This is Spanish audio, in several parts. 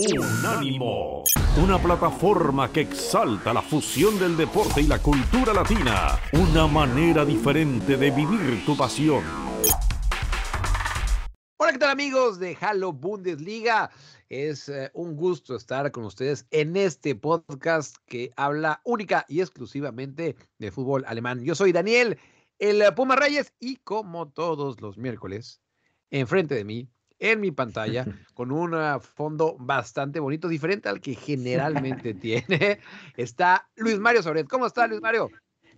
Unánimo, una plataforma que exalta la fusión del deporte y la cultura latina, una manera diferente de vivir tu pasión. Hola, ¿qué tal amigos de Halo Bundesliga? Es eh, un gusto estar con ustedes en este podcast que habla única y exclusivamente de fútbol alemán. Yo soy Daniel, el Puma Reyes, y como todos los miércoles, enfrente de mí en mi pantalla con un fondo bastante bonito, diferente al que generalmente tiene. Está Luis Mario Sobret. ¿Cómo está Luis Mario?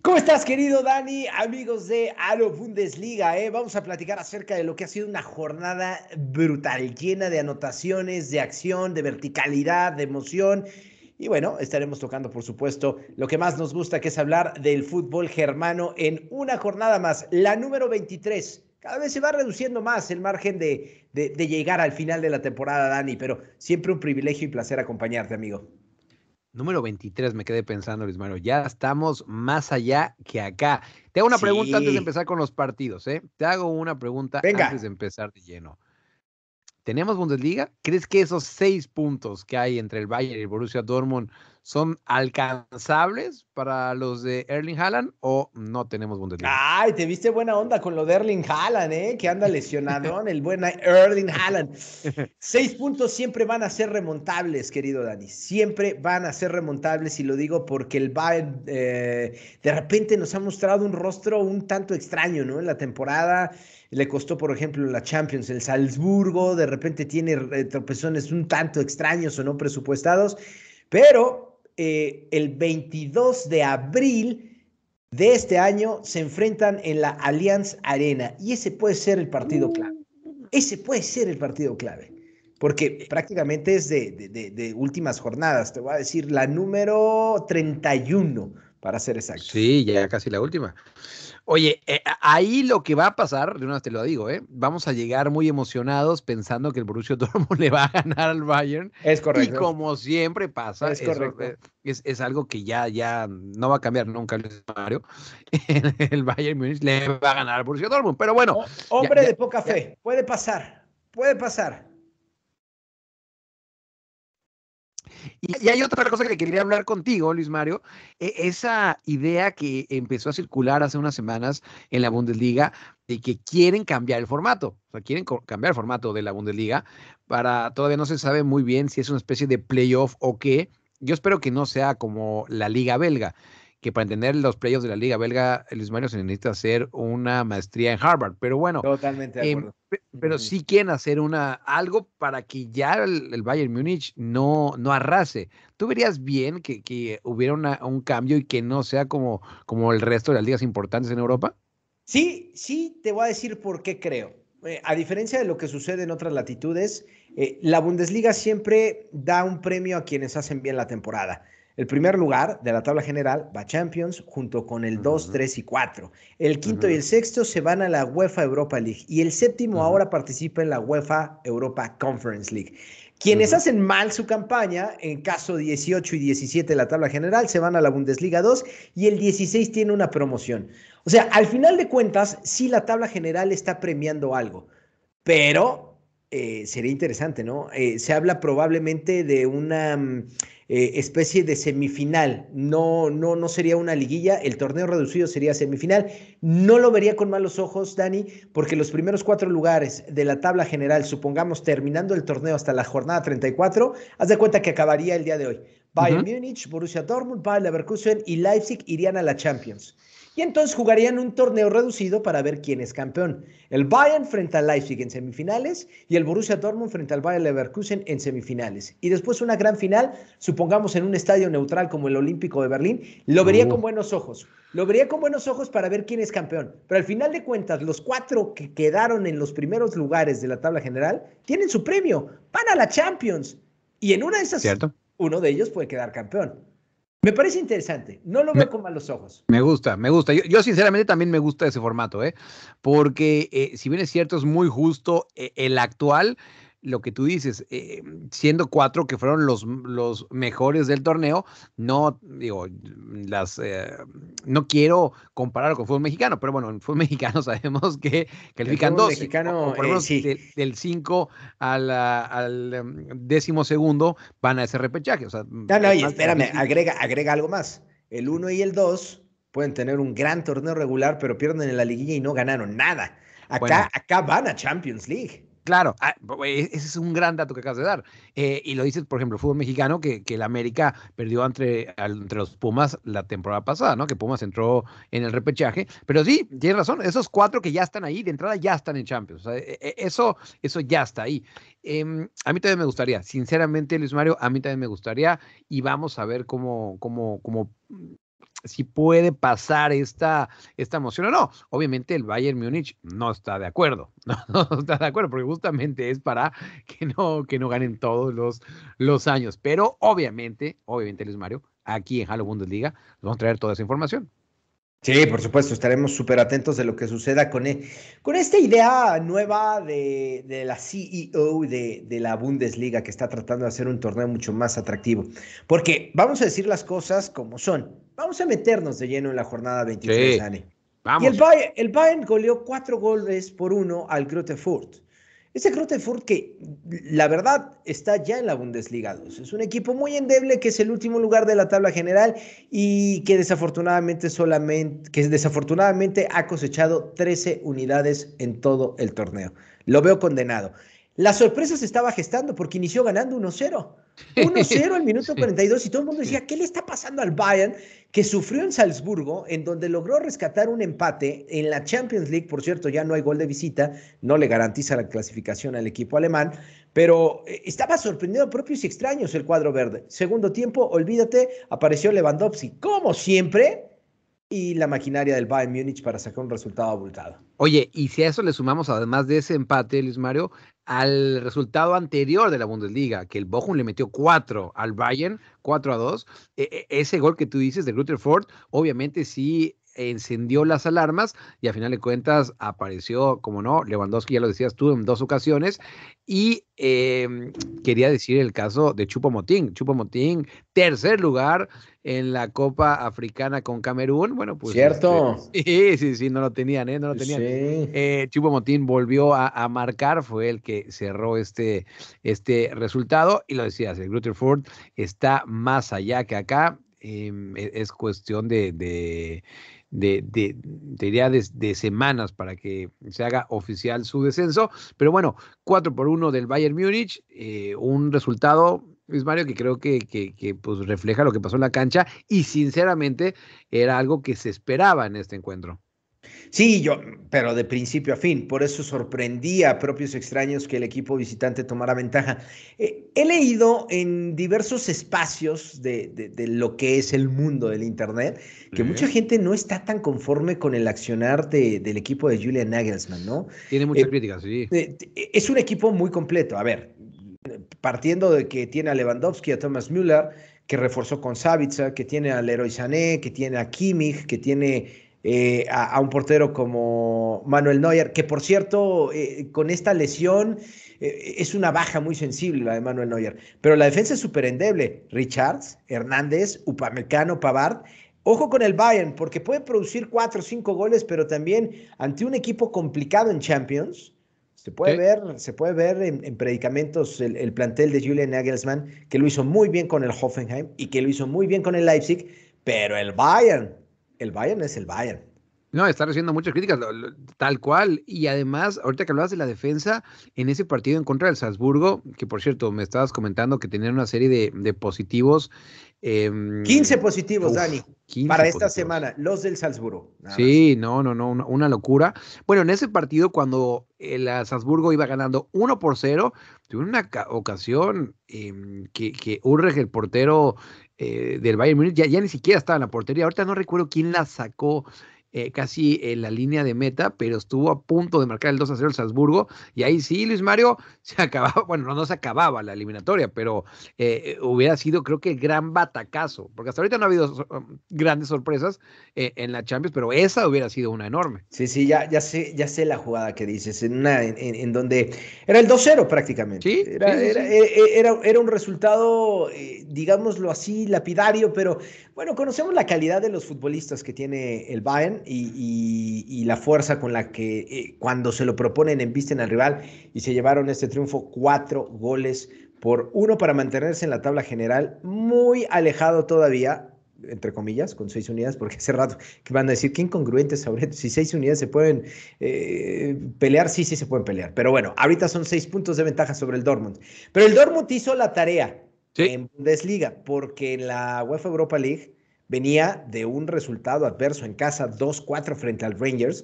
¿Cómo estás, querido Dani? Amigos de Alo Bundesliga, ¿eh? vamos a platicar acerca de lo que ha sido una jornada brutal, llena de anotaciones, de acción, de verticalidad, de emoción. Y bueno, estaremos tocando, por supuesto, lo que más nos gusta, que es hablar del fútbol germano en una jornada más, la número 23 cada vez se va reduciendo más el margen de, llegar al final de la temporada, Dani, pero siempre un privilegio y placer acompañarte, amigo. Número 23, me quedé pensando, Luis Mario. Ya estamos más allá que acá. Te hago una pregunta antes de empezar con los partidos, ¿eh? Te hago una pregunta antes de empezar de lleno. ¿Tenemos Bundesliga? ¿Crees que esos seis puntos que hay entre el Bayern y el Borussia Dortmund son alcanzables para los de Erling Haaland o no tenemos Bundesliga? Ay, te viste buena onda con lo de Erling Haaland, ¿eh? Que anda lesionado, el buen Erling Haaland. Seis puntos siempre van a ser remontables, querido Dani. Siempre van a ser remontables y lo digo porque el Bayern eh, de repente nos ha mostrado un rostro un tanto extraño, ¿no? En la temporada le costó, por ejemplo, la Champions, el Salzburgo, de repente tiene eh, tropezones un tanto extraños o no presupuestados, pero eh, el 22 de abril de este año se enfrentan en la Allianz Arena y ese puede ser el partido clave. Ese puede ser el partido clave, porque prácticamente es de, de últimas jornadas, te voy a decir la número 31 para ser exacto. Sí, ya casi la última. Oye, eh, ahí lo que va a pasar, de una vez te lo digo, ¿eh? vamos a llegar muy emocionados pensando que el Borussia Dortmund le va a ganar al Bayern. Es correcto. Y como siempre pasa, es, eh, es, algo que ya, ya no va a cambiar nunca, Mario. el Bayern Múnich le va a ganar al Borussia Dortmund. Pero bueno. hombre de poca fe, puede pasar, puede pasar. Y, hay otra cosa que quería hablar contigo, Luis Mario. E, esa idea que empezó a circular hace unas semanas en la Bundesliga de que quieren cambiar el formato. O sea, quieren cambiar el formato de la Bundesliga para, todavía no se sabe muy bien si es una especie de playoff o qué. Yo espero que no sea como la liga belga, que para entender los playoffs de la Liga Belga, Luis Mario se necesita hacer una maestría en Harvard. Pero bueno, totalmente de em, acuerdo. pero sí quieren hacer una algo para que ya el, Bayern Múnich no, no arrase. ¿Tú verías bien que, hubiera un cambio y que no sea como, como el resto de las ligas importantes en Europa? Sí, sí, te voy a decir por qué creo. Eh, a diferencia de lo que sucede en otras latitudes, eh, la Bundesliga siempre da un premio a quienes hacen bien la temporada. El primer lugar de la tabla general va Champions junto con el 2, 3 y 4. El quinto y el sexto se van a la UEFA Europa League y el séptimo ahora participa en la UEFA Europa Conference League. Quienes hacen mal su campaña, en caso 18 y 17 de la tabla general, se van a la Bundesliga 2 y el 16 tiene una promoción. O sea, al final de cuentas, sí la tabla general está premiando algo, pero eh, sería interesante, ¿no? Eh, se habla probablemente de una mm, eh, especie de semifinal. No, no, no sería una liguilla, el torneo reducido sería semifinal. No lo vería con malos ojos, Dani, porque los primeros cuatro lugares de la tabla general, supongamos terminando el torneo hasta la jornada 34, haz de cuenta que acabaría el día de hoy. Bayern Múnich, Borussia Dortmund, Bayern Leverkusen y Leipzig irían a la Champions y entonces jugarían un torneo reducido para ver quién es campeón. El Bayern frente al Leipzig en semifinales y el Borussia Dortmund frente al Bayern Leverkusen en semifinales. Y después una gran final, supongamos en un estadio neutral como el Olímpico de Berlín, lo vería con buenos ojos. Lo vería con buenos ojos para ver quién es campeón. Pero al final de cuentas, los cuatro que quedaron en los primeros lugares de la tabla general tienen su premio, van a la Champions. Y en una de esas, uno de ellos puede quedar campeón. Me parece interesante, no lo veo con malos ojos. Me gusta, me gusta. Yo, sinceramente también me gusta ese formato, ¿eh? porque eh, si bien es cierto, es muy justo eh, el actual, lo que tú dices, eh, siendo cuatro que fueron los, los mejores del torneo, no digo, las eh, no quiero comparar con fútbol mexicano, pero bueno, en fútbol mexicano sabemos que califican dos. Mexicano, del 5 al, al em, décimo segundo van a ese repechaje. O sea, no, no, y espérame, agrega, agrega algo más. El 1 y el 2 pueden tener un gran torneo regular, pero pierden en la liguilla y no ganaron nada. Acá, acá van a Champions League. Claro, ah, e, ese es un gran dato que acabas de dar. Eh, y lo dices, por ejemplo, el fútbol mexicano, que, que el América perdió entre, entre los Pumas la temporada pasada, ¿no? Que Pumas entró en el repechaje. Pero sí, tienes razón, esos cuatro que ya están ahí, de entrada ya están en Champions. E, e, eso, eso ya está ahí. Em, a mí también me gustaría, sinceramente, Luis Mario, a mí también me gustaría. Y vamos a ver cómo, cómo, cómo si puede pasar esta, esta emoción o no. Obviamente el Bayern Múnich no está de acuerdo, no, está de acuerdo, porque justamente es para que no, que no ganen todos los, los años. Pero obviamente, obviamente Luis Mario, aquí en Halo Bundesliga, vamos a traer toda esa información. Sí, por supuesto, estaremos súper atentos de lo que suceda con, e, con esta idea nueva de, de la CEO de, de, la Bundesliga que está tratando de hacer un torneo mucho más atractivo. Porque vamos a decir las cosas como son. Vamos a meternos de lleno en la jornada 23, sí. Vamos. Y el Bayern, el Bayern goleó cuatro goles por uno al Grotefurt. Ese Grotefurt que la verdad está ya en la Bundesliga 2. Es un equipo muy endeble que es el último lugar de la tabla general y que desafortunadamente solamente que desafortunadamente ha cosechado 13 unidades en todo el torneo. Lo veo condenado. La sorpresa se estaba gestando porque inició ganando 1-0. 1-0 al minuto 42 y todo el mundo decía, ¿qué le está pasando al Bayern? Que sufrió en Salzburgo, en donde logró rescatar un empate en la Champions League. Por cierto, ya no hay gol de visita, no le garantiza la clasificación al equipo alemán, pero eh, estaba sorprendido a propios y extraños el cuadro verde. Segundo tiempo, olvídate, apareció Lewandowski, como siempre, y la maquinaria del Bayern Múnich para sacar un resultado abultado. Oye, y si a eso le sumamos, además de ese empate, Luis Mario, al resultado anterior de la Bundesliga, que el Bochum le metió 4 al Bayern, 4 a 2, e, e, ese gol que tú dices de Rutherford, obviamente sí encendió las alarmas y a final de cuentas apareció, como no, Lewandowski, ya lo decías tú, en dos ocasiones. Y em, quería decir el caso de Chupo Motín. Chupo Motín, tercer lugar en la Copa Africana con Camerún. Bueno, pues. Cierto. sí, sí, sí, no lo tenían, ¿eh? No lo tenían. Eh, Chupo Motín volvió a, marcar, fue el que cerró este, este resultado. Y lo decías, el Grutterford está más allá que acá. Em, e, es, cuestión de de, de, diría de, semanas para que se haga oficial su descenso. Pero bueno, 4 por 1 del Bayern Múnich, eh, un resultado, Luis Mario, que creo que, que, que, pues refleja lo que pasó en la cancha y sinceramente era algo que se esperaba en este encuentro. Sí, yo, pero de principio a fin. Por eso sorprendía a propios extraños que el equipo visitante tomara ventaja. Eh, he leído en diversos espacios de, lo que es el mundo del Internet que mucha gente no está tan conforme con el accionar del equipo de Julian Nagelsmann, ¿no? Tiene muchas eh, críticas, sí. Eh, es un equipo muy completo. A ver, partiendo de que tiene a Lewandowski, a Thomas Müller, que reforzó con Savitzer, que tiene a Leroy Sané, que tiene a Kimmich, que tiene eh, a, un portero como Manuel Neuer, que por cierto, eh, con esta lesión eh, es una baja muy sensible la de Manuel Neuer, pero la defensa es súper endeble. Richards, Hernández, Upamecano, Pavard. Ojo con el Bayern, porque puede producir cuatro o cinco goles, pero también ante un equipo complicado en Champions. Se puede ver, se puede ver en, predicamentos el, el, plantel de Julian Nagelsmann, que lo hizo muy bien con el Hoffenheim y que lo hizo muy bien con el Leipzig, pero el Bayern el Bayern es el Bayern. No, está recibiendo muchas críticas, tal cual. Y además, ahorita que hablabas de la defensa, en ese partido en contra del Salzburgo, que por cierto, me estabas comentando que tenían una serie de, positivos. 15 em, positivos, Dani, para esta semana, los del Salzburgo. Sí, no, no, no, una, locura. Bueno, en ese partido, cuando el Salzburgo iba ganando 1 por 0, tuve una ocasión em, que, que el portero, eh, del Bayern Munich ya, ni siquiera estaba en la portería. Ahorita no recuerdo quién la sacó eh, casi en la línea de meta, pero estuvo a punto de marcar el 2 a 0 el Salzburgo. Y ahí sí, Luis Mario, se acababa, bueno, no, no se acababa la eliminatoria, pero eh, hubiera sido, creo que, gran batacazo, porque hasta ahorita no ha habido um, grandes sorpresas eh, en la Champions, pero esa hubiera sido una enorme. Sí, sí, ya, ya, sé, ya sé la jugada que dices, en, una, en, donde era el 2-0 prácticamente. Sí, era, sí, sí, era, sí. era, era, un resultado, digámoslo así, lapidario, pero bueno, conocemos la calidad de los futbolistas que tiene el Bayern y, y, y la fuerza con la que eh, cuando se lo proponen embisten al rival y se llevaron este triunfo cuatro goles por uno para mantenerse en la tabla general, muy alejado todavía, entre comillas, con seis unidades, porque hace rato que van a decir que incongruentes ahorita, si seis unidades se pueden eh, pelear, sí, sí se pueden pelear, pero bueno, ahorita son seis puntos de ventaja sobre el Dortmund, pero el Dortmund hizo la tarea Sí. en Bundesliga, porque en la UEFA Europa League venía de un resultado adverso en casa 2-4 frente al Rangers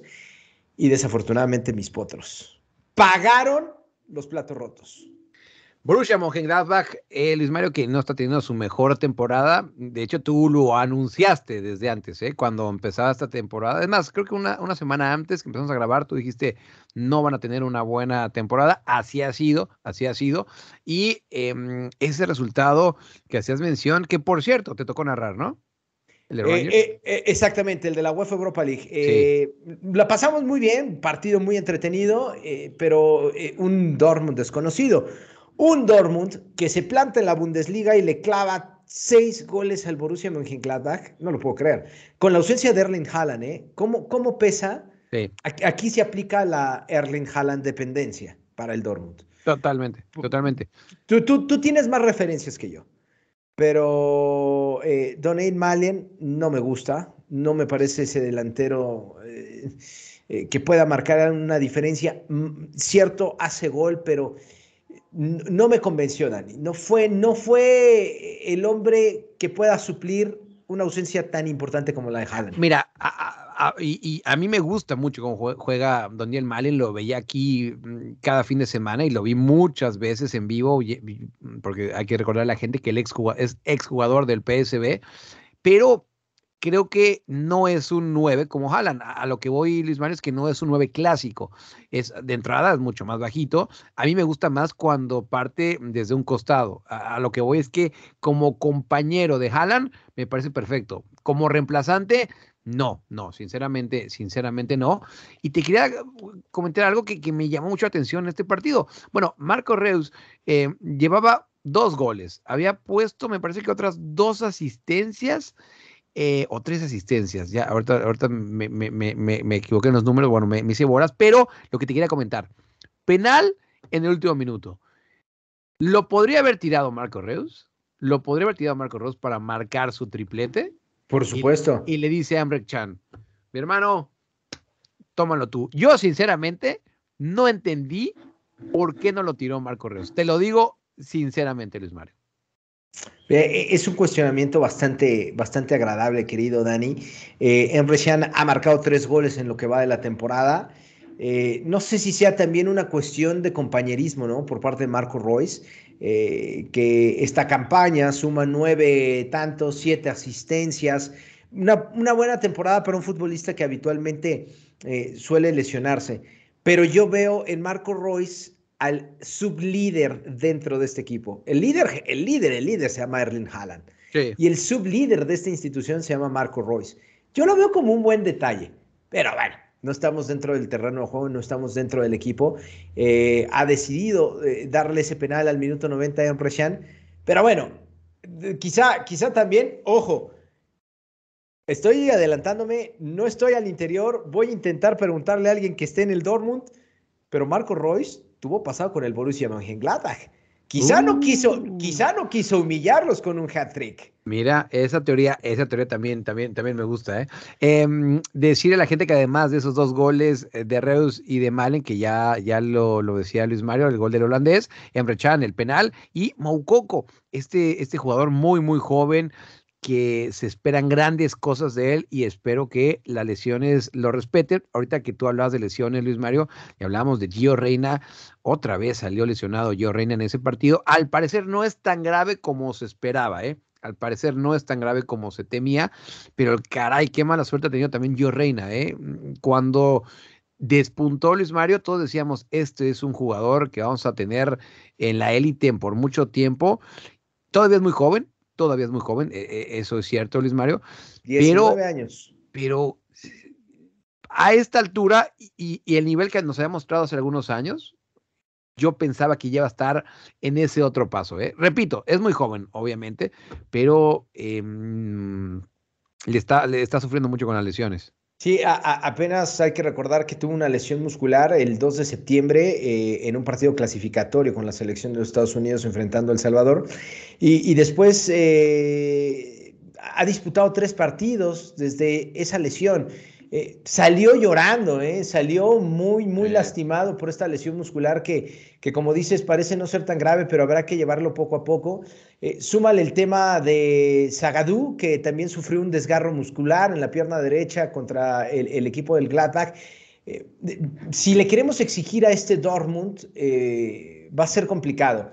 y desafortunadamente mis potros pagaron los platos rotos. Borussia Mönchengladbach, eh, Luis Mario, que no está teniendo su mejor temporada. De hecho, tú lo anunciaste desde antes, ¿eh? cuando empezaba esta temporada. Es más, creo que una, una semana antes que empezamos a grabar, tú dijiste no van a tener una buena temporada. Así ha sido, así ha sido. Y eh, ese resultado que hacías mención, que por cierto, te tocó narrar, ¿no? El eh, eh, exactamente, el de la UEFA Europa League. Sí. La pasamos muy bien, partido muy entretenido, pero un Dortmund desconocido. Un Dortmund que se planta en la Bundesliga y le clava seis goles al Borussia Mönchengladbach, no lo puedo creer. Con la ausencia de Erling Haaland, ¿eh? ¿Cómo, cómo pesa? Sí. Aquí, aquí, se aplica la Erling Haaland dependencia para el Dortmund. Totalmente, totalmente. Tú, tú, tú tienes más referencias que yo, pero eh, Donate Malen no me gusta, no me parece ese delantero eh, eh, que pueda marcar una diferencia. Cierto, hace gol, pero no me convenció, Dani. No fue, no fue el hombre que pueda suplir una ausencia tan importante como la de Haaland. Mira, a, y, a mí me gusta mucho cómo juega Daniel Malen, lo veía aquí mm, cada fin de semana y lo vi muchas veces en vivo, porque hay que recordar a la gente que él ex, es exjugador del PSB, pero creo que no es un 9 como Haaland. A lo que voy, Luis Mario, es que no es un 9 clásico. Es, de entrada es mucho más bajito. A mí me gusta más cuando parte desde un costado. A, a lo que voy es que como compañero de Haaland me parece perfecto. Como reemplazante, no, no, sinceramente, sinceramente no. Y te quería comentar algo que, que me llamó mucho la atención en este partido. Bueno, Marco Reus eh, llevaba dos goles. Había puesto, me parece que otras dos asistencias eh, o tres asistencias. Ya, ahorita, ahorita me, me, me, me, equivoqué en los números, bueno, me, hice bolas, pero lo que te quería comentar, penal en el último minuto. ¿Lo podría haber tirado Marco Reus? ¿Lo podría haber tirado Marco Reus para marcar su triplete? Por supuesto. Y, y le dice a Ambrek Chan, mi hermano, tómalo tú. Yo, sinceramente, no entendí por qué no lo tiró Marco Reus. Te lo digo sinceramente, Luis Mario. Es un cuestionamiento bastante, bastante agradable, querido Dani. Eh, Emre Can ha marcado tres goles en lo que va de la temporada. Eh, no sé si sea también una cuestión de compañerismo, ¿no? Por parte de Marco Royce, eh, que esta campaña suma nueve tantos, siete asistencias. Una, una, buena temporada para un futbolista que habitualmente eh, suele lesionarse. Pero yo veo en Marco Royce al sublíder dentro de este equipo. El líder, el líder, el líder se llama Erling Haaland. Sí. Y el sublíder de esta institución se llama Marco Royce. Yo lo veo como un buen detalle. Pero bueno, no estamos dentro del terreno de juego, no estamos dentro del equipo. Eh, ha decidido eh, darle ese penal al minuto 90 a Emre Can. Pero bueno, quizá, quizá también, ojo, estoy adelantándome, no estoy al interior, voy a intentar preguntarle a alguien que esté en el Dortmund, pero Marco Royce tuvo pasado con el Borussia Mönchengladbach. Quizá, no quiso, quizá no quiso humillarlos con un hat-trick. Mira, esa teoría, esa teoría también, también, también me gusta. ¿eh? Eh, decirle a la gente que además de esos dos goles de Reus y de Malen, que ya, ya lo, lo decía Luis Mario, el gol del holandés, Emre Can, el penal, y Moukoko, este, este jugador muy, muy joven, que se esperan grandes cosas de él y espero que las lesiones lo respeten. Ahorita que tú hablabas de lesiones, Luis Mario, y hablamos de Gio Reina, otra vez salió lesionado Gio Reina en ese partido. Al parecer no es tan grave como se esperaba, ¿eh? Al parecer no es tan grave como se temía, pero caray, qué mala suerte ha tenido también Gio Reina, ¿eh? Cuando despuntó Luis Mario, todos decíamos, este es un jugador que vamos a tener en la élite por mucho tiempo. Todavía es muy joven, todavía es muy joven, e, e, eso es cierto, Luis Mario. 19 pero, años. Pero a esta altura y, el nivel que nos había mostrado hace algunos años, yo pensaba que ya iba a estar en ese otro paso. ¿eh? Repito, es muy joven, obviamente, pero em, le, está, le está sufriendo mucho con las lesiones. Sí, apenas hay que recordar que tuvo una lesión muscular el 2 de septiembre eh, en un partido clasificatorio con la selección de los Estados Unidos enfrentando a El Salvador. Y, después eh, ha disputado tres partidos desde esa lesión. Eh, salió llorando, eh, salió muy, muy lastimado por esta lesión muscular que, que, como dices, parece no ser tan grave, pero habrá que llevarlo poco a poco. Eh, súmale el tema de Zagadou, que también sufrió un desgarro muscular en la pierna derecha contra el, el equipo del Gladbach. si le queremos exigir a este Dortmund, va a ser complicado.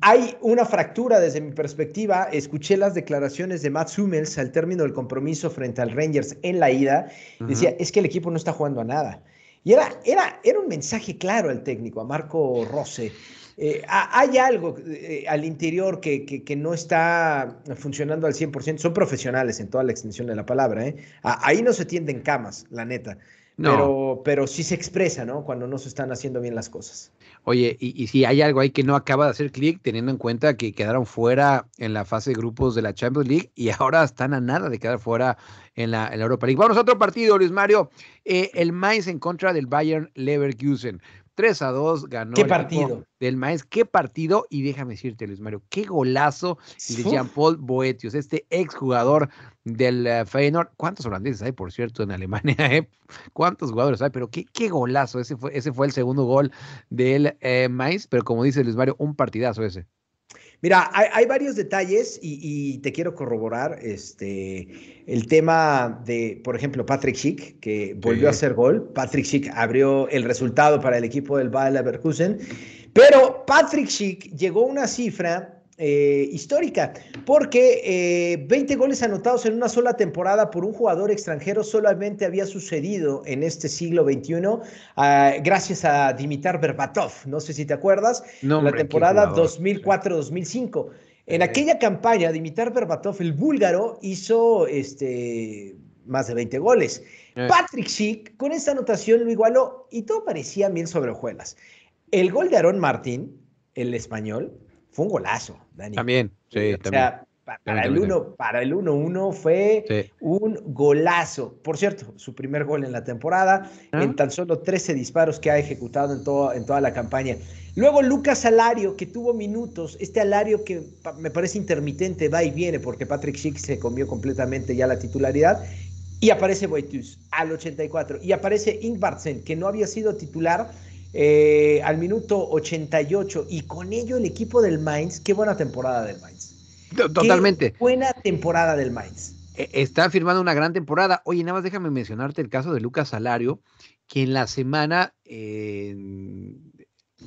Hay una fractura desde mi perspectiva. Escuché las declaraciones de Matt Hummels al término del compromiso frente al Rangers en la ida. Decía, es que el equipo no está jugando a nada. Y era, era, era un mensaje claro al técnico, a Marco Rose. Eh, hay algo eh, al interior que, que, no está funcionando al 100%. Son profesionales en toda la extensión de la palabra. ¿eh? ahí no se tienden camas, la neta. Pero, pero sí se expresa, ¿no? Cuando no se están haciendo bien las cosas. Oye, y, si hay algo ahí que no acaba de hacer clic, teniendo en cuenta que quedaron fuera en la fase de grupos de la Champions League y ahora están a nada de quedar fuera en la, Europa League. Vamos a otro partido, Luis Mario. Eh, el Mainz en contra del Bayern Leverkusen. 3 a 2 ganó. ¿Qué partido? Del Mainz. ¿Qué partido? Y déjame decirte, Luis Mario, qué golazo de Jean-Paul Boetius, este exjugador del uh, Feyenoord. ¿Cuántos holandeses hay, por cierto, en Alemania? Eh? ¿Cuántos jugadores hay? Pero qué, qué golazo. Ese fue, ese fue el segundo gol del eh, Mainz. Pero como dice Luis Mario, un partidazo ese. Mira, hay, varios detalles y, te quiero corroborar este, el tema de, por ejemplo, Patrick Schick, que volvió a hacer gol. Patrick Schick abrió el resultado para el equipo del Bayer Leverkusen. Pero Patrick Schick llegó a una cifra eh, histórica, porque 20 eh, goles anotados en una sola temporada por un jugador extranjero solamente había sucedido en este siglo XXI, ah, gracias a Dimitar Berbatov. No sé si te acuerdas, la temporada 2004-2005. En aquella campaña, Dimitar Berbatov, el búlgaro, hizo este, más de 20 goles. Eh. Patrick Schick, con esta anotación, lo igualó y todo parecía bien sobre hojuelas. El gol de Aaron Martín, el español, fue un golazo, Dani. También, sí, o Sea, para, el uno, para el 1-1 fue un golazo. Por cierto, su primer gol en la temporada, ah. en tan solo 13 disparos que ha ejecutado en, todo, en toda la campaña. Luego Lucas Alario, que tuvo minutos, este Alario que me parece intermitente, va y viene, porque Patrick Schick se comió completamente ya la titularidad. Y aparece Boitus al 84. Y aparece Ingvartsen, que no había sido titular eh, al minuto 88 y con ello el equipo del Mainz, qué buena temporada del Mainz. Totalmente. buena temporada del Mainz. E, está firmando una gran temporada. Oye, nada más déjame mencionarte el caso de Lucas Salario, que en la semana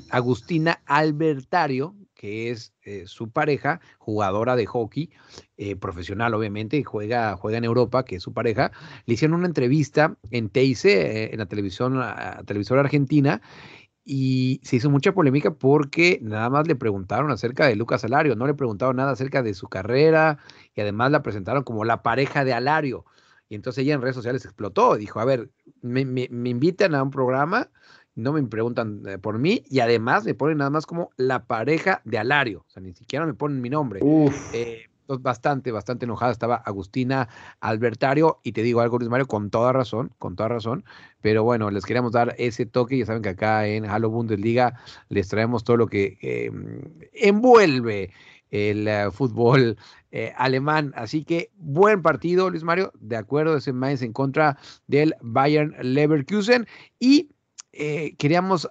Agustina Albertario, que es eh, su pareja, jugadora de hockey, eh, profesional obviamente, juega, juega en Europa, que es su pareja, le hicieron una entrevista en Teise, en la televisión, la televisora argentina, y se hizo mucha polémica porque nada más le preguntaron acerca de Lucas Alario, no le preguntaron nada acerca de su carrera y además la presentaron como la pareja de Alario. Y entonces ella en redes sociales explotó, dijo, a ver, me, invitan a un programa, no me preguntan eh, por mí y además me ponen nada más como la pareja de Alario, o sea, ni siquiera me ponen mi nombre. Eh, bastante, bastante enojada estaba Agustina Albertario y te digo algo, Luis Mario, con toda razón, con toda razón, pero bueno, les queríamos dar ese toque, ya saben que acá en Halo Bundesliga les traemos todo lo que em, envuelve el eh, fútbol eh, alemán. Así que buen partido, Luis Mario, de acuerdo, ese Mainz en contra del Bayern Leverkusen y eh, queríamos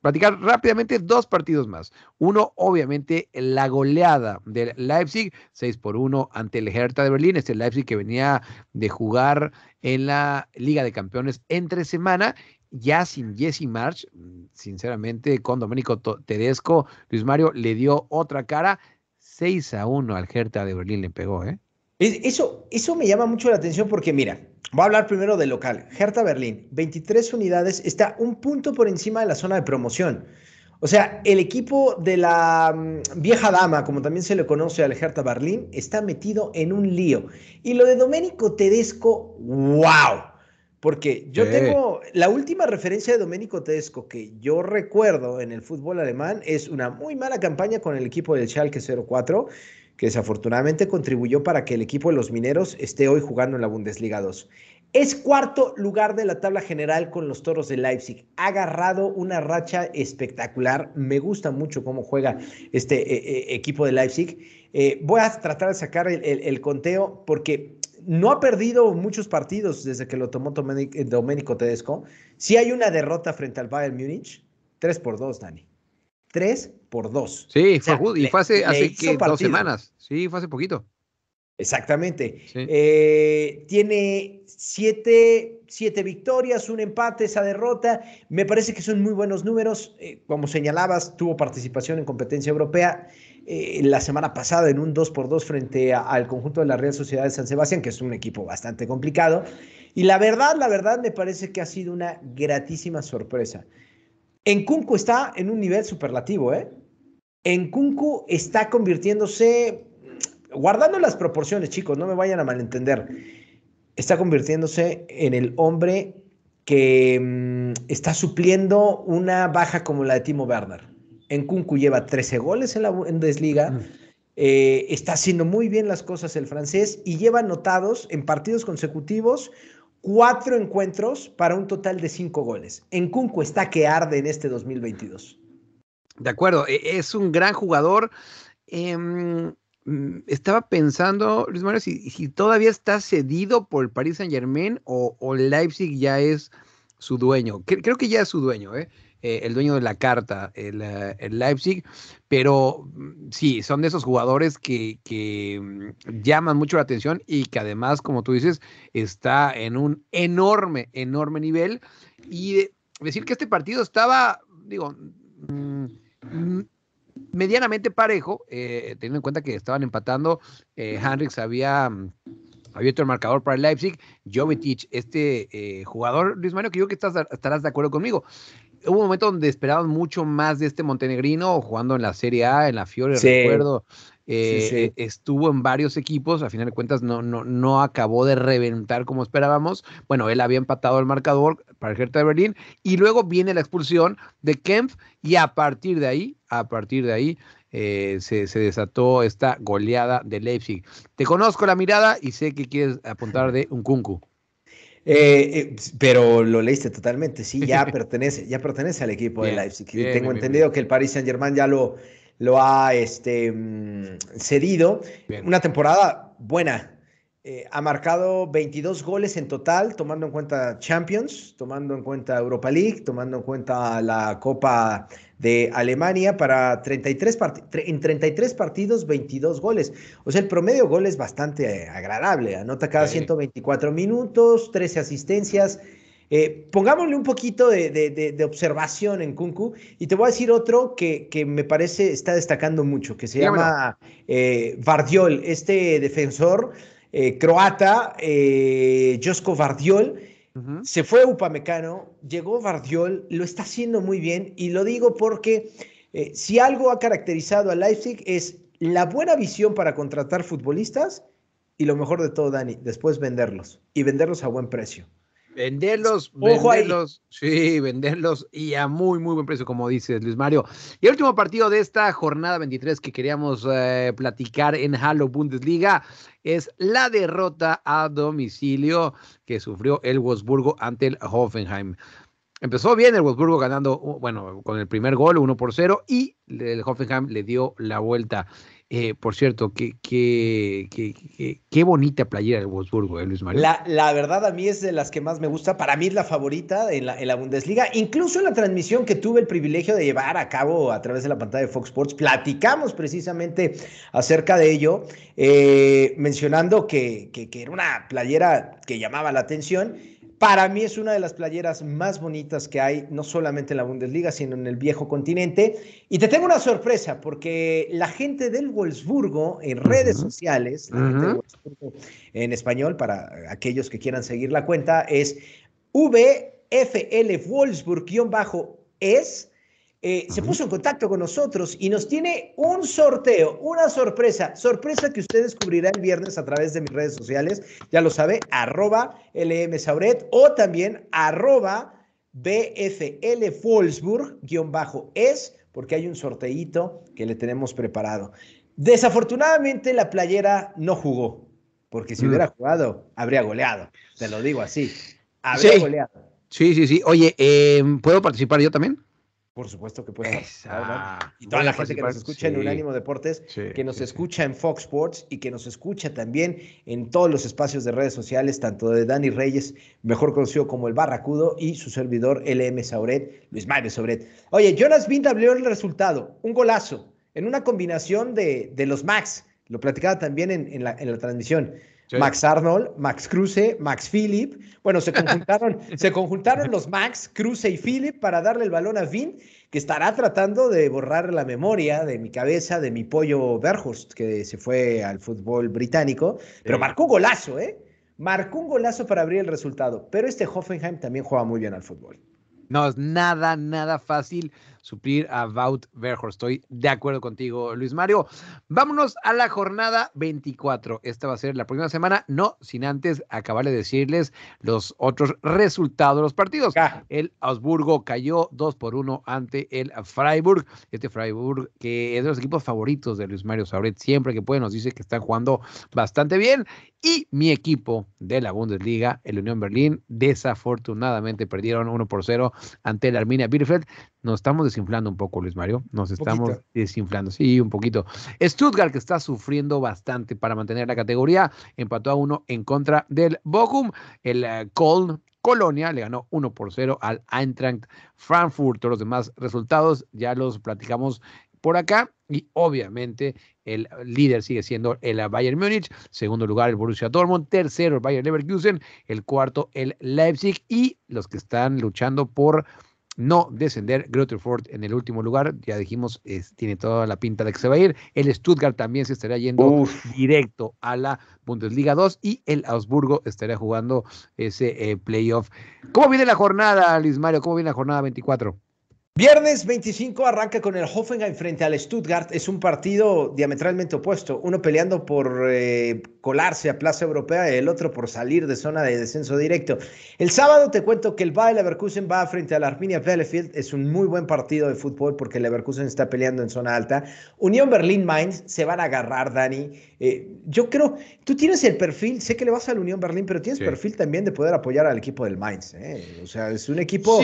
platicar rápidamente dos partidos más. Uno, obviamente, la goleada del Leipzig, 6 por 1 ante el Hertha de Berlín. Este Leipzig que venía de jugar en la Liga de Campeones entre semana, ya sin Jesse March, sinceramente, con Domenico Tedesco, Luis Mario le dio otra cara. 6 a 1 al Hertha de Berlín le pegó, ¿eh? Eso, eso me llama mucho la atención porque, mira, voy a hablar primero del local. Hertha Berlín, 23 unidades, está un punto por encima de la zona de promoción. O sea, el equipo de la mm, vieja dama, como también se le conoce al Hertha Berlín, está metido en un lío. Y lo de Domenico Tedesco, wow. Porque yo tengo la última referencia de Domenico Tedesco que yo recuerdo en el fútbol alemán es una muy mala campaña con el equipo del Schalke 04 que desafortunadamente contribuyó para que el equipo de los mineros esté hoy jugando en la Bundesliga 2. Es cuarto lugar de la tabla general con los toros de Leipzig. Ha agarrado una racha espectacular. Me gusta mucho cómo juega este eh, eh, equipo de Leipzig. Eh, voy a tratar de sacar el, conteo porque no ha perdido muchos partidos desde que lo tomó Domenico Tedesco. Sí hay una derrota frente al Bayern Múnich. 3 por 2, Dani. 3 por 2. Sí, fue, y fue hace, dos semanas. Sí, fue hace poquito. Exactamente. Eh, tiene siete, victorias, un empate, esa derrota. Me parece que son muy buenos números. Eh, como señalabas, tuvo participación en competencia europea eh, la semana pasada en un 2 por 2 frente al conjunto de la Real Sociedad de San Sebastián, que es un equipo bastante complicado. Y la verdad, la verdad, me parece que ha sido una gratísima sorpresa. En Kunku está en un nivel superlativo, ¿eh? En Kunku está convirtiéndose, guardando las proporciones, chicos, no me vayan a malentender, está convirtiéndose en el hombre que mm, está supliendo una baja como la de Timo Werner. En Kunku lleva 13 goles en la Bundesliga. Mm. Eh, está haciendo muy bien las cosas el francés y lleva anotados en partidos consecutivos cuatro encuentros para un total de cinco goles. En Kunku está que arde en este 2022. De acuerdo, e, es un gran jugador. Em, mm, estaba pensando, Luis Mario, si, todavía está cedido por el Paris Saint Germain o, Leipzig ya es su dueño. Creo que ya es su dueño, ¿eh? Eh, el dueño de la carta, el, eh, Leipzig, pero mm, sí, son de esos jugadores que, mm, llaman mucho la atención y que además, como tú dices, está en un enorme, enorme nivel. Y decir que este partido estaba, digo, mm, medianamente parejo, eh, teniendo en cuenta que estaban empatando, eh, había abierto el marcador para el Leipzig, Jovetic, este jugador, Luis Mario, que yo que estás, estarás de acuerdo conmigo, hubo un momento donde esperaban mucho más de este montenegrino jugando en la Serie A, en la Fiore, recuerdo. Eh, estuvo en varios equipos, a final de cuentas no, no, no acabó de reventar como esperábamos. Bueno, él había empatado el marcador para el Hertha de Berlín y luego viene la expulsión de Kempf y a partir de ahí, a partir de ahí eh, se, se, desató esta goleada de Leipzig. Te conozco la mirada y sé que quieres apuntar de un kunku. Eh, eh, pero lo leíste totalmente, sí, ya pertenece, ya pertenece al equipo de Leipzig. Tengo entendido que el Paris Saint Germain ya lo, lo ha este, mm, cedido. Una temporada buena. Eh, ha marcado 22 goles en total, tomando en cuenta Champions, tomando en cuenta Europa League, tomando en cuenta la Copa de Alemania para 33 en 33 partidos, 22 goles. O sea, el promedio de gol es bastante agradable. Anota cada 124 minutos, 13 asistencias. Eh, pongámosle un poquito de, observación en Kunku y te voy a decir otro que, que me parece está destacando mucho, que se llama eh, Vardiol, este defensor eh, croata, eh, Josko Vardiol se fue Upamecano, llegó Bardiol, lo está haciendo muy bien y lo digo porque eh, si algo ha caracterizado a Leipzig es la buena visión para contratar futbolistas y lo mejor de todo, Dani, después venderlos y venderlos a buen precio. Venderlos, venderlos, sí, venderlos y a muy, muy buen precio, como dice Luis Mario. Y el último partido de esta jornada 23 que queríamos eh, platicar en Halo Bundesliga es la derrota a domicilio que sufrió el Wolfsburgo ante el Hoffenheim. Empezó bien el Wolfsburgo ganando, bueno, con el primer gol, 1 por 0, y el Hoffenheim le dio la vuelta. Eh, por cierto, qué, qué, qué, qué, bonita playera del Wolfsburgo, ¿eh, Luis Mario. La, la, verdad, a mí es de las que más me gusta. Para mí es la favorita en la, en la, Bundesliga. Incluso en la transmisión que tuve el privilegio de llevar a cabo a través de la pantalla de Fox Sports, platicamos precisamente acerca de ello, eh, mencionando que, que, era una playera que llamaba la atención Para mí es una de las playeras más bonitas que hay, no solamente en la Bundesliga, sino en el viejo continente. Y te tengo una sorpresa, porque la gente del Wolfsburgo en redes sociales, la gente del Wolfsburgo en español, para aquellos que quieran seguir la cuenta, es VFL Wolfsburg-es eh, se puso en contacto con nosotros y nos tiene un sorteo, una sorpresa, sorpresa que usted descubrirá el viernes a través de mis redes sociales, ya lo sabe, arroba lmsauret o también arroba bfl es porque hay un sorteito que le tenemos preparado. Desafortunadamente la playera no jugó, porque si mm. hubiera jugado, habría goleado, te lo digo así, habría goleado. Sí, sí, sí. Oye, em, ¿puedo participar yo también? Por supuesto que puede Y toda la gente que nos escucha en Unánimo Deportes, que nos escucha en Fox Sports y que nos escucha también en todos los espacios de redes sociales, tanto de Dani Reyes, mejor conocido como el Barracudo, y su servidor LM Sauret, Luis Mario Sauret. Oye, Jonas Vinta abrió el resultado, un golazo, en una combinación de, de los Max. Lo platicaba también en, la, en la transmisión. Max Arnold, Max Cruce, Max Philip. Bueno, se conjuntaron, se conjuntaron los Max, Cruce y Philip para darle el balón a Vin, que estará tratando de borrar la memoria de mi cabeza, de mi pollo Berhurst, que se fue al fútbol británico. Pero marcó un golazo, ¿eh? Marcó un golazo para abrir el resultado. Pero este Hoffenheim también juega muy bien al fútbol. No es nada, nada fácil suplir a Wout Verhor. Estoy de acuerdo contigo, Luis Mario. Vámonos a la jornada 24. Esta va a ser la próxima semana, no sin antes acabar de decirles los otros resultados de los partidos. El Augsburgo cayó 2 por 1 ante el Freiburg. Este Freiburg, que es de los equipos favoritos de Luis Mario Sauret, siempre que puede nos dice que están jugando bastante bien. Y mi equipo de la Bundesliga, el Unión Berlín, desafortunadamente perdieron 1 por 0 ante el Arminia Bielefeld. Nos estamos desinflando un poco, Luis Mario. Nos estamos desinflando, sí, un poquito. Stuttgart, que está sufriendo bastante para mantener la categoría, empató a uno en contra del Bochum. El uh, Colonia le ganó 1 por 0 al Eintracht Frankfurt. Todos los demás resultados ya los platicamos por acá. Y obviamente el líder sigue siendo el Bayern Múnich, segundo lugar el Borussia Dortmund, tercero el Bayern Leverkusen, el cuarto el Leipzig y los que están luchando por no descender. Grotterford en el último lugar, ya dijimos, tiene toda la pinta de que se va a ir. El Stuttgart también se estará yendo directo a la Bundesliga 2 y el Augsburgo estará jugando ese eh, playoff. ¿Cómo viene la jornada, Luis Mario? ¿Cómo viene la jornada 24? Viernes 25 arranca con el Hoffenheim frente al Stuttgart. Es un partido diametralmente opuesto. Uno peleando por eh, colarse a Plaza Europea y el otro por salir de zona de descenso directo. El sábado te cuento que el Bayer Leverkusen va frente al Arminia Bielefeld. Es un muy buen partido de fútbol porque el Leverkusen está peleando en zona alta. Unión Berlín-Mainz se van a agarrar, Dani. Eh, yo creo, tú tienes el perfil, sé que le vas a la Unión Berlín, pero tienes perfil también de poder apoyar al equipo del Mainz. ¿eh? O sea, es un equipo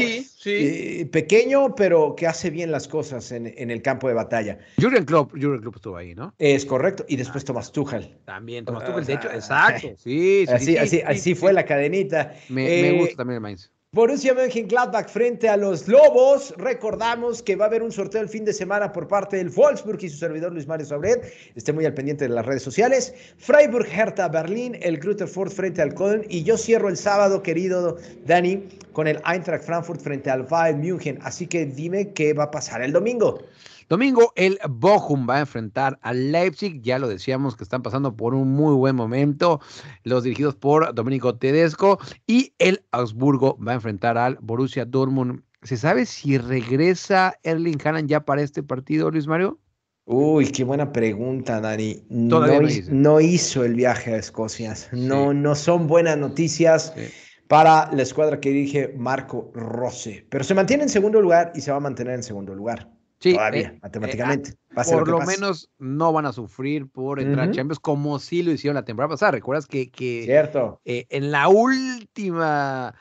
pequeño, pero pero que hace bien las cosas en, el campo de batalla. Jürgen Klopp, Jürgen Klopp estuvo ahí, ¿no? Es correcto. Y después Thomas Tuchel. También Thomas Tuchel, de hecho, exacto. Sí, sí, así, así, fue la cadenita. Me, eh, gusta también el Mainz. Borussia Mönchengladbach frente a los Lobos. Recordamos que va a haber un sorteo el fin de semana por parte del Wolfsburg y su servidor Luis Mario Sabret. Esté muy al pendiente de las redes sociales. Freiburg, Hertha, Berlín, el Grutterford frente al Köln. Y yo cierro el sábado, querido Dani, con el Eintracht Frankfurt frente al Bayern München. Así que dime qué va a pasar el domingo. Domingo, el Bochum va a enfrentar al Leipzig. Ya lo decíamos que están pasando por un muy buen momento. Los dirigidos por Domenico Tedesco. Y el Augsburgo va a enfrentar al Borussia Dortmund. ¿Se sabe si regresa Erling Haaland ya para este partido, Luis Mario? Uy, qué buena pregunta, Dani. No, no, hizo el viaje a Escocia. No, no son buenas noticias. para la escuadra que dirige Marco Rossi. Pero se mantiene en segundo lugar y se va a mantener en segundo lugar. Sí, todavía, eh, matemáticamente. Eh, por lo, menos no van a sufrir por entrar a Champions como sí lo hicieron la temporada pasada. ¿Recuerdas que, que Cierto. Eh, en la última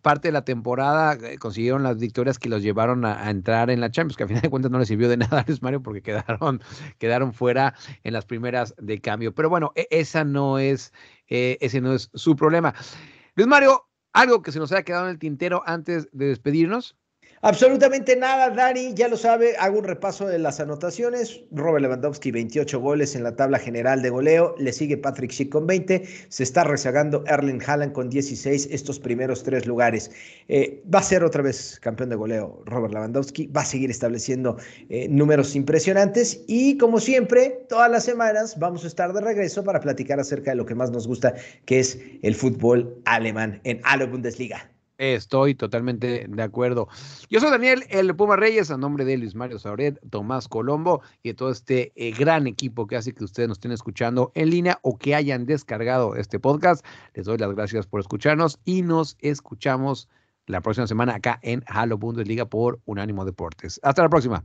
parte de la temporada consiguieron las victorias que los llevaron a, entrar en la Champions, que a final de cuentas no les sirvió de nada a Luis Mario porque quedaron, quedaron fuera en las primeras de cambio. Pero bueno, e, esa no es, ese no es su problema. Luis Mario, algo que se nos haya quedado en el tintero antes de despedirnos. Absolutamente nada, Dani, ya lo sabe, hago un repaso de las anotaciones. Robert Lewandowski, 28 goles en la tabla general de goleo, le sigue Patrick Schick con 20, se está rezagando Erling Haaland con 16, estos primeros tres lugares. Eh, va a ser otra vez campeón de goleo Robert Lewandowski, va a seguir estableciendo eh, números impresionantes y como siempre, todas las semanas vamos a estar de regreso para platicar acerca de lo que más nos gusta, que es el fútbol alemán en Alo Bundesliga. Estoy totalmente de acuerdo. Yo soy Daniel, el Puma Reyes, a nombre de Luis Mario Sauret, Tomás Colombo y de todo este eh, gran equipo que hace que ustedes nos estén escuchando en línea o que hayan descargado este podcast. Les doy las gracias por escucharnos y nos escuchamos la próxima semana acá en Halo Bundesliga por Unánimo Deportes. Hasta la próxima.